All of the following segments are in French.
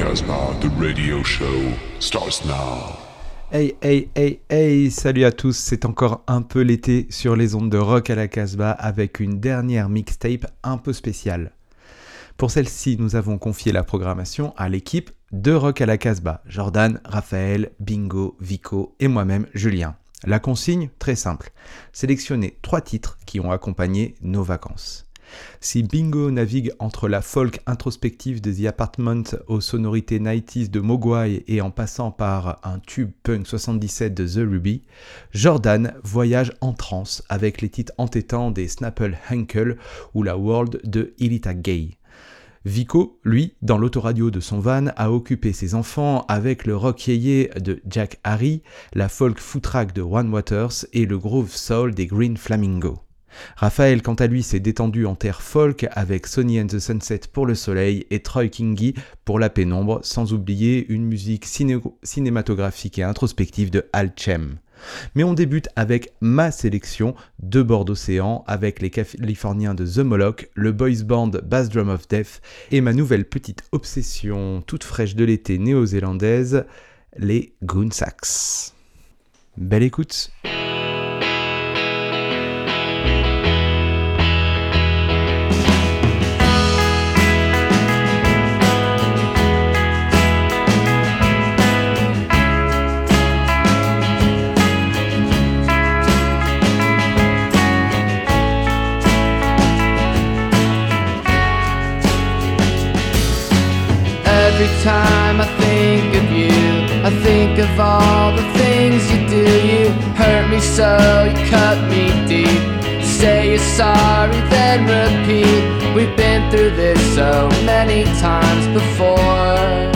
The radio show starts now. Hey, hey, hey, hey, salut à tous, c'est encore un peu l'été sur les ondes de Rock à la Casbah avec une dernière mixtape un peu spéciale. Pour celle-ci, nous avons confié la programmation à l'équipe de Rock à la Casbah, Jordan, Raphaël, Bingo, Vico et moi-même, Julien. La consigne, très simple, sélectionner trois titres qui ont accompagné nos vacances. Si Bingo navigue entre la folk introspective de The Apartment aux sonorités 90s de Mogwai et en passant par un tube punk 77 de The Ruby, Jordan voyage en trance avec les titres entêtants des Snapple Henkel ou la World de Ilita Gay. Vico, lui, dans l'autoradio de son van, a occupé ses enfants avec le rock yéyé de Jack Harry, la folk footrack de One Waters et le groove soul des Green Flamingo. Raphaël, quant à lui, s'est détendu en terre folk avec Sonny and the Sunset pour le soleil et Troy Kingi pour la pénombre, sans oublier une musique cinématographique et introspective de Al Chem. Mais on débute avec ma sélection de bord d'océan avec les Californiens de The Moloch, le boys band Bass Drum of Death et ma nouvelle petite obsession toute fraîche de l'été néo-zélandaise, les Goonsacks. Belle écoute! Time I think of you, I think of all the things you do. You hurt me so, you cut me deep. Say you're sorry, then repeat. We've been through this so many times before.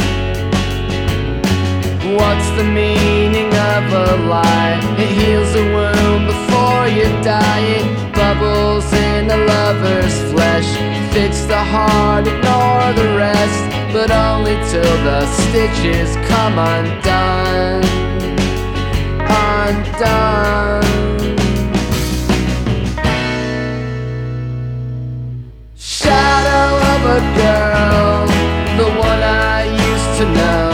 What's the meaning of a lie? It heals a wound before you die. It bubbles in a lover's flesh. Fix the heart, ignore the rest but only till the stitches come undone. Undone. Shadow of a girl, the one I used to know.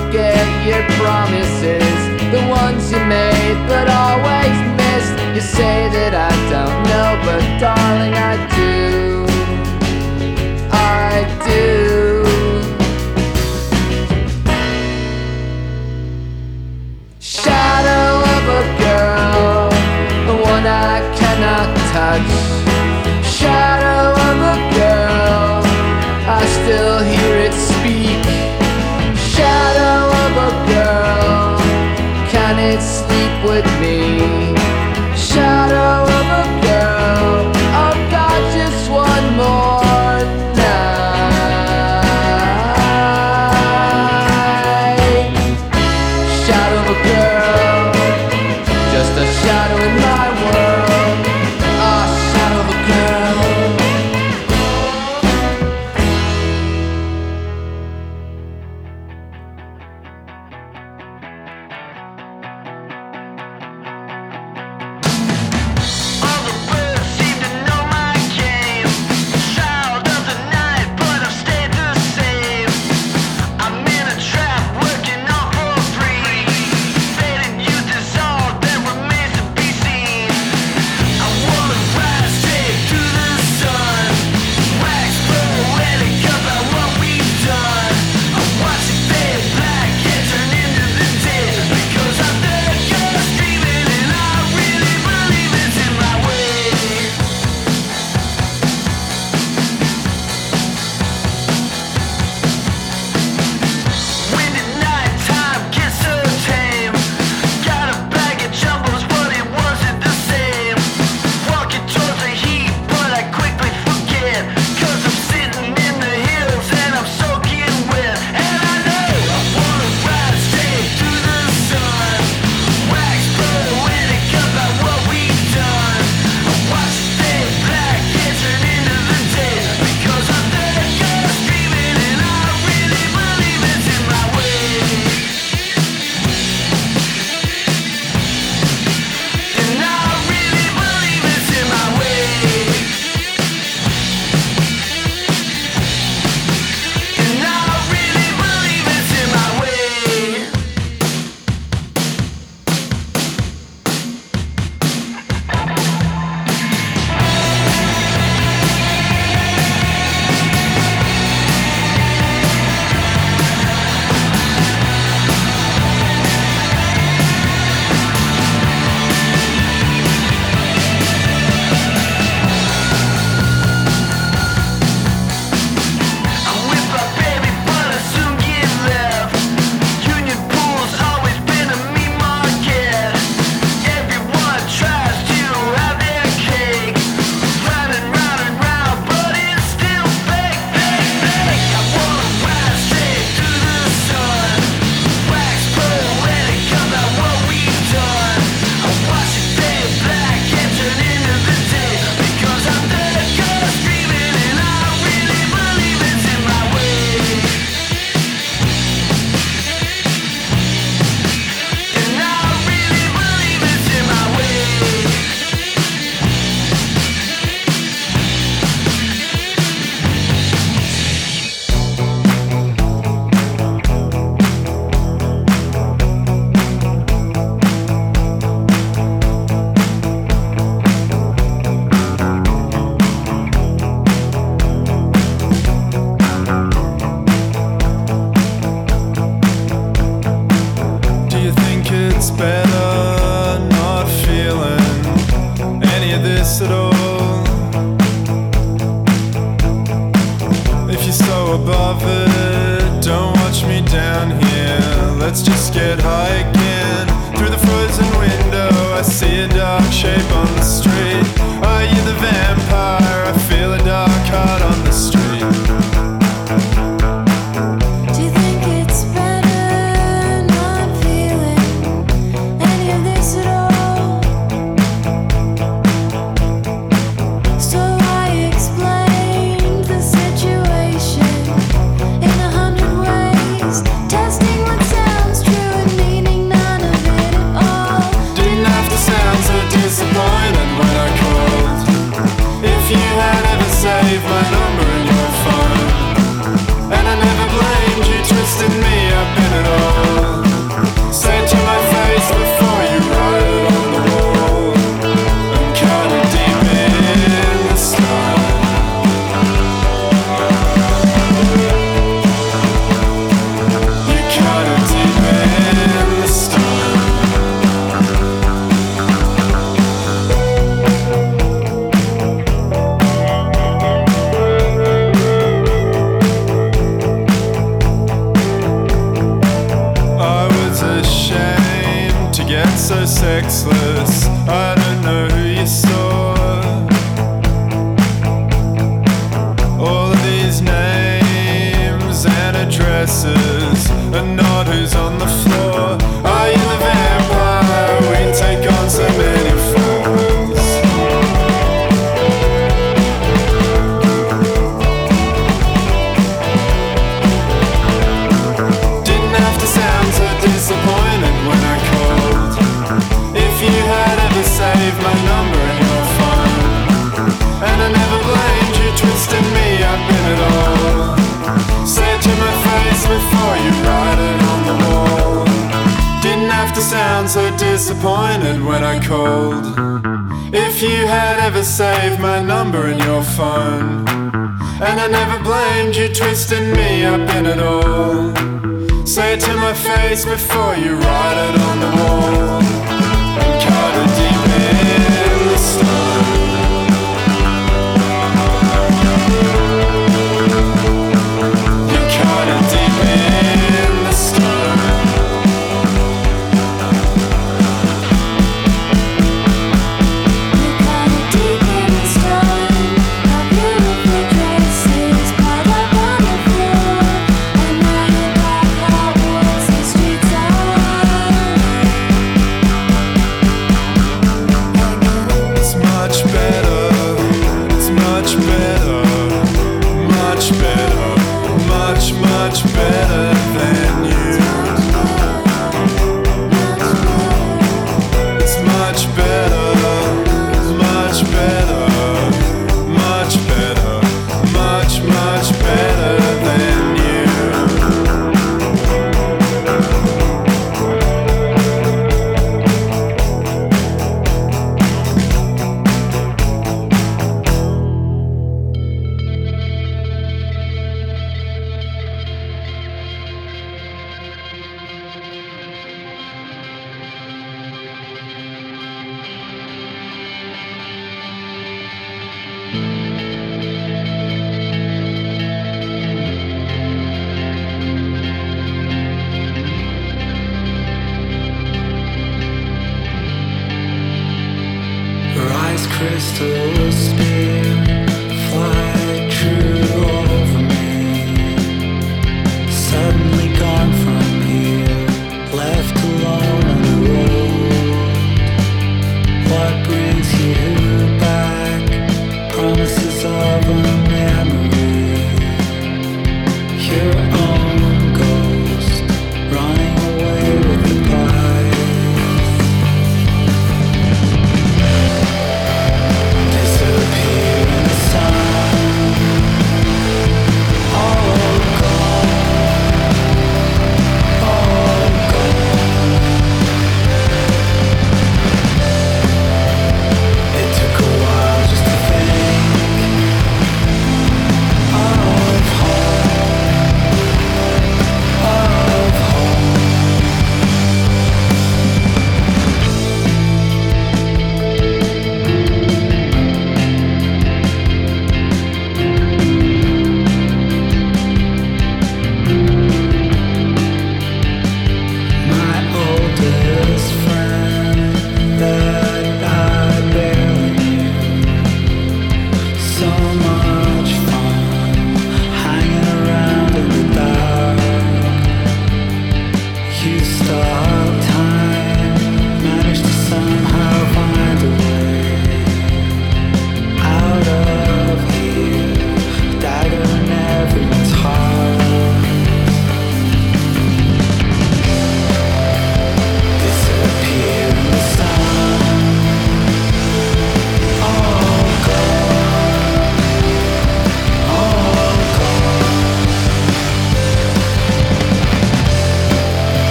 Forget your promises, the ones you made but always missed. You say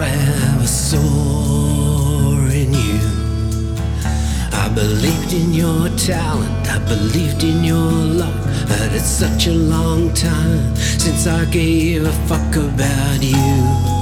I have a in you. I believed in your talent, I believed in your luck, but it's such a long time since I gave a fuck about you.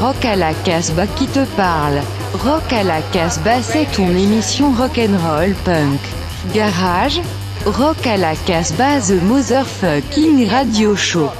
Rock à la Casbah qui te parle. Rock à la Casbah c'est ton émission rock'n'roll punk. Garage, Rock à la Casbah The Motherfucking Radio Show.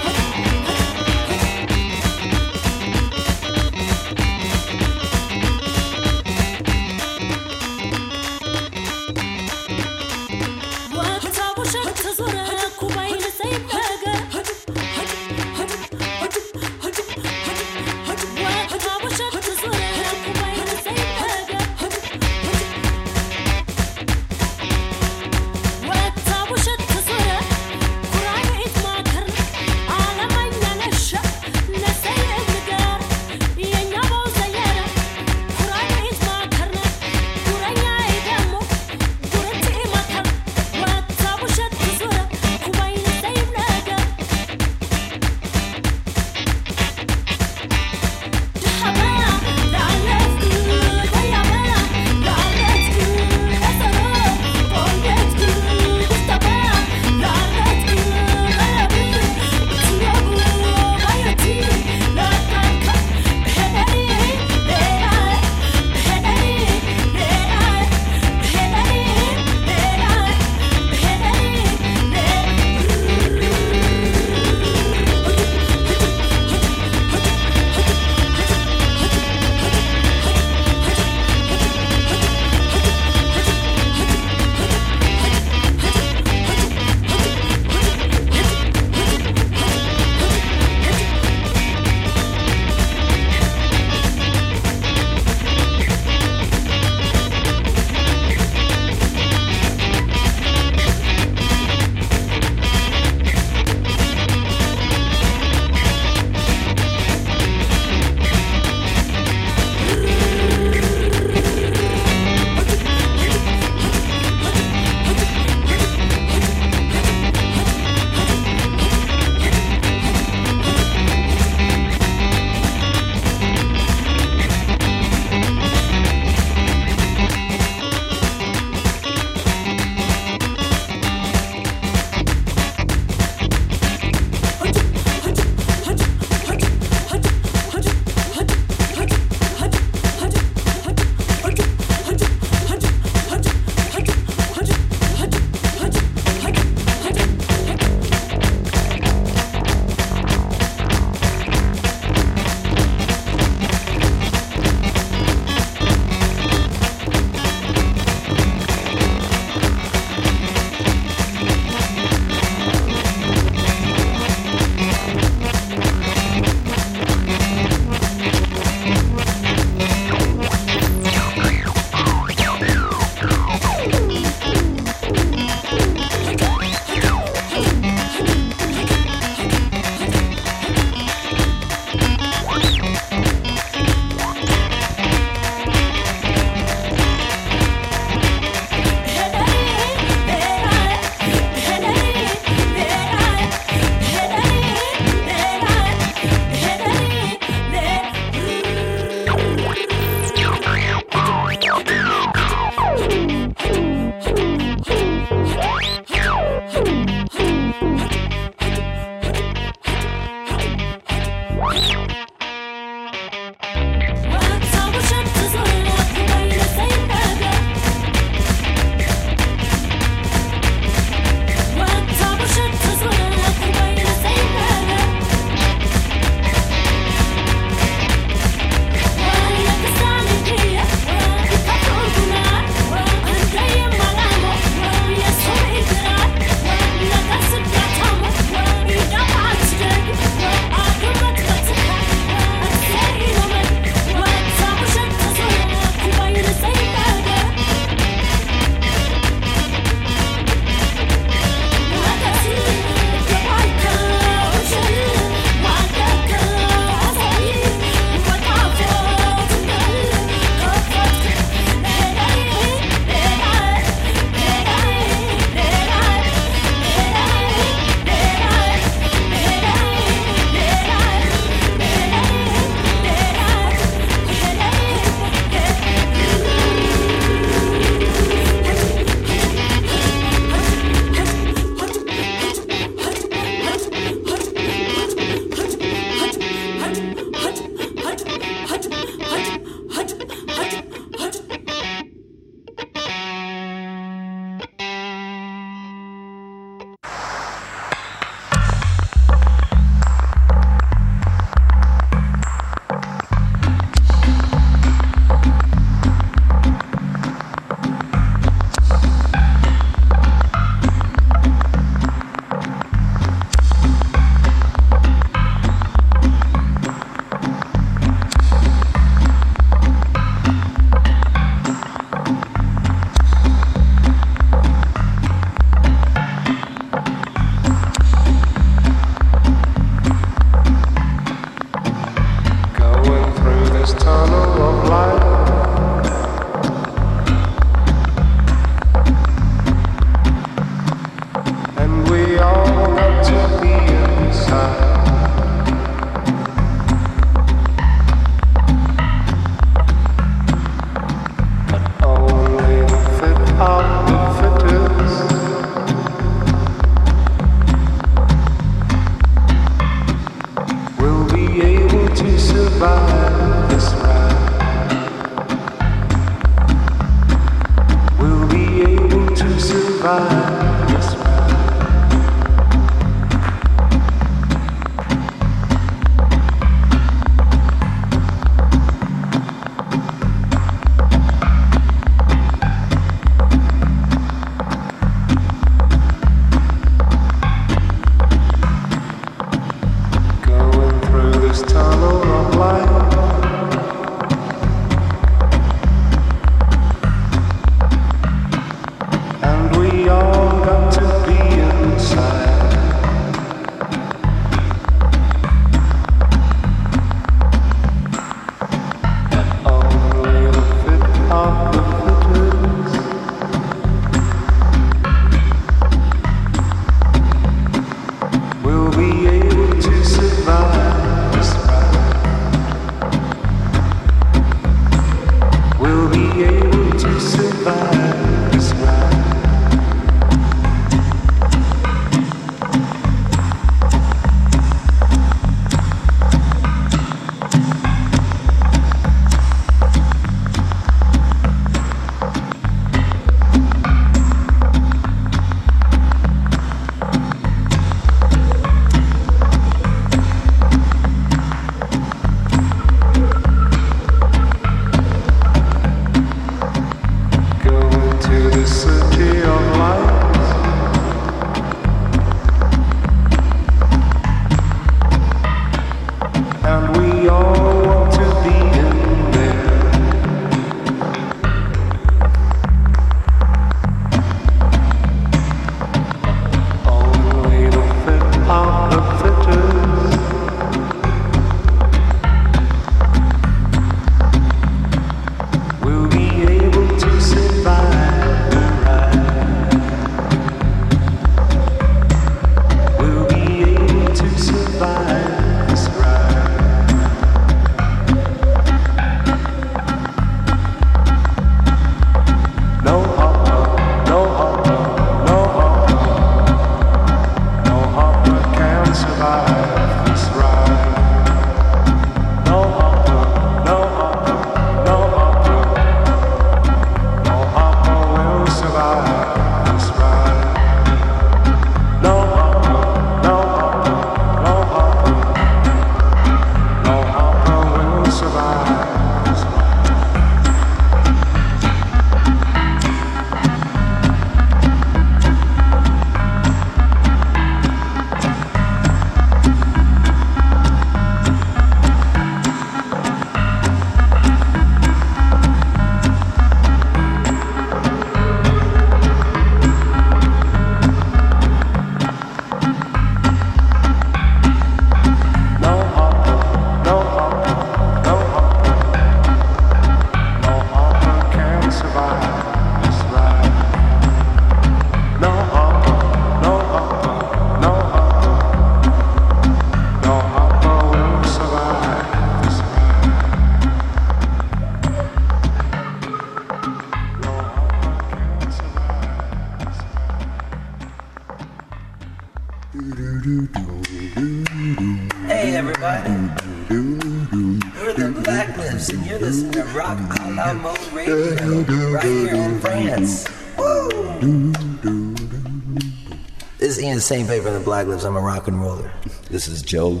the same paper that black lives. I'm a rock and roller. This is Joe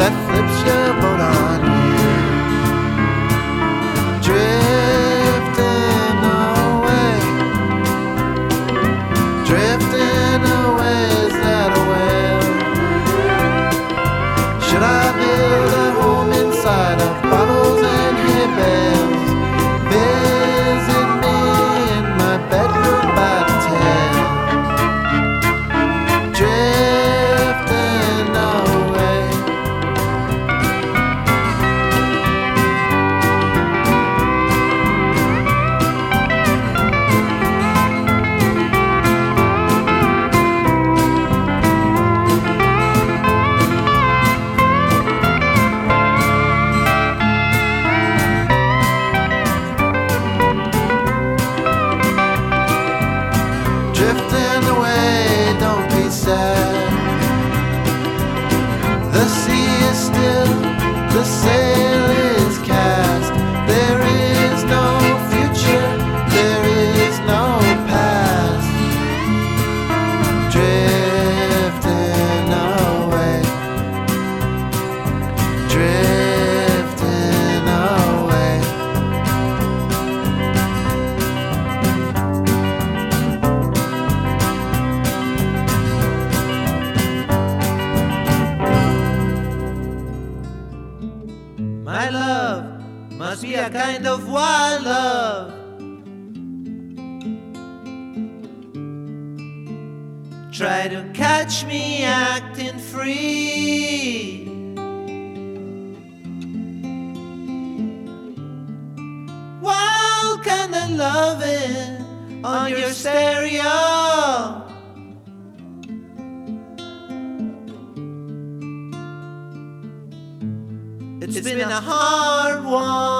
that flips you loving on your stereo. it's been a hard one.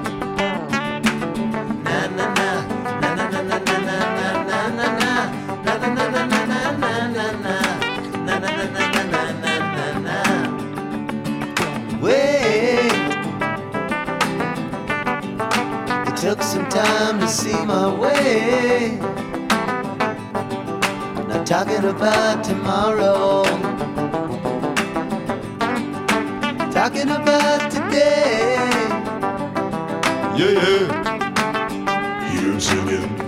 time to see my way. Not talking about tomorrow, talking about today. Yeah, yeah. Him singing.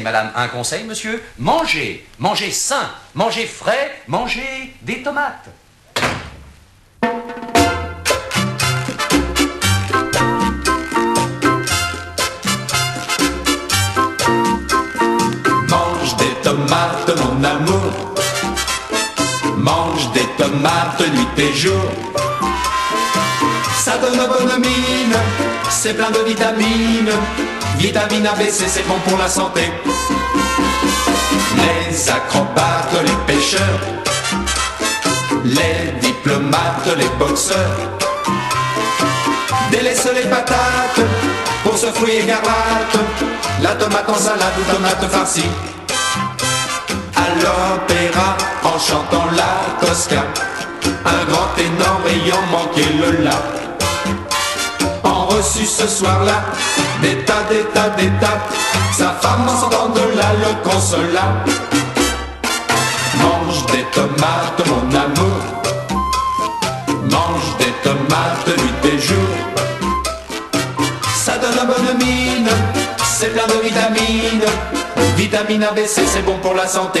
Madame, un conseil, monsieur. Mangez, mangez sain, mangez frais, mangez des tomates. Mange des tomates, mon amour. Mange des tomates nuit et jour. Ça donne bonne mine, c'est plein de vitamines. Vitamine ABC, c'est bon pour la santé. Les acrobates, les pêcheurs, les diplomates, les boxeurs. Délaisse les patates pour ce fruit écarlate. La tomate en salade ou tomate farcie. À l'opéra en chantant la Tosca. Un grand énorme ayant manqué le la. Ce soir-là, des tas, des tas, des tas. Sa femme en sortant de là le consola. Mange des tomates, mon amour. Mange des tomates nuit et jour. Ça donne la bonne mine, c'est plein de vitamines. Vitamine ABC, c'est bon pour la santé.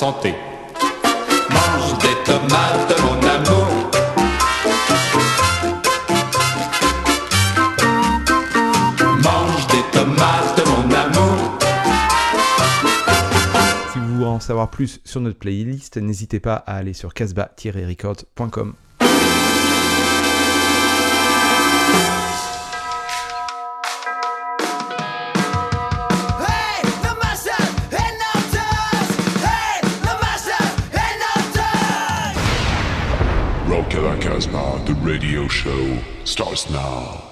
Santé. Mange des tomates, mon amour. Mange des tomates, mon amour. Si vous voulez en savoir plus sur notre playlist, n'hésitez pas à aller sur casbah-records.com. radio show starts now.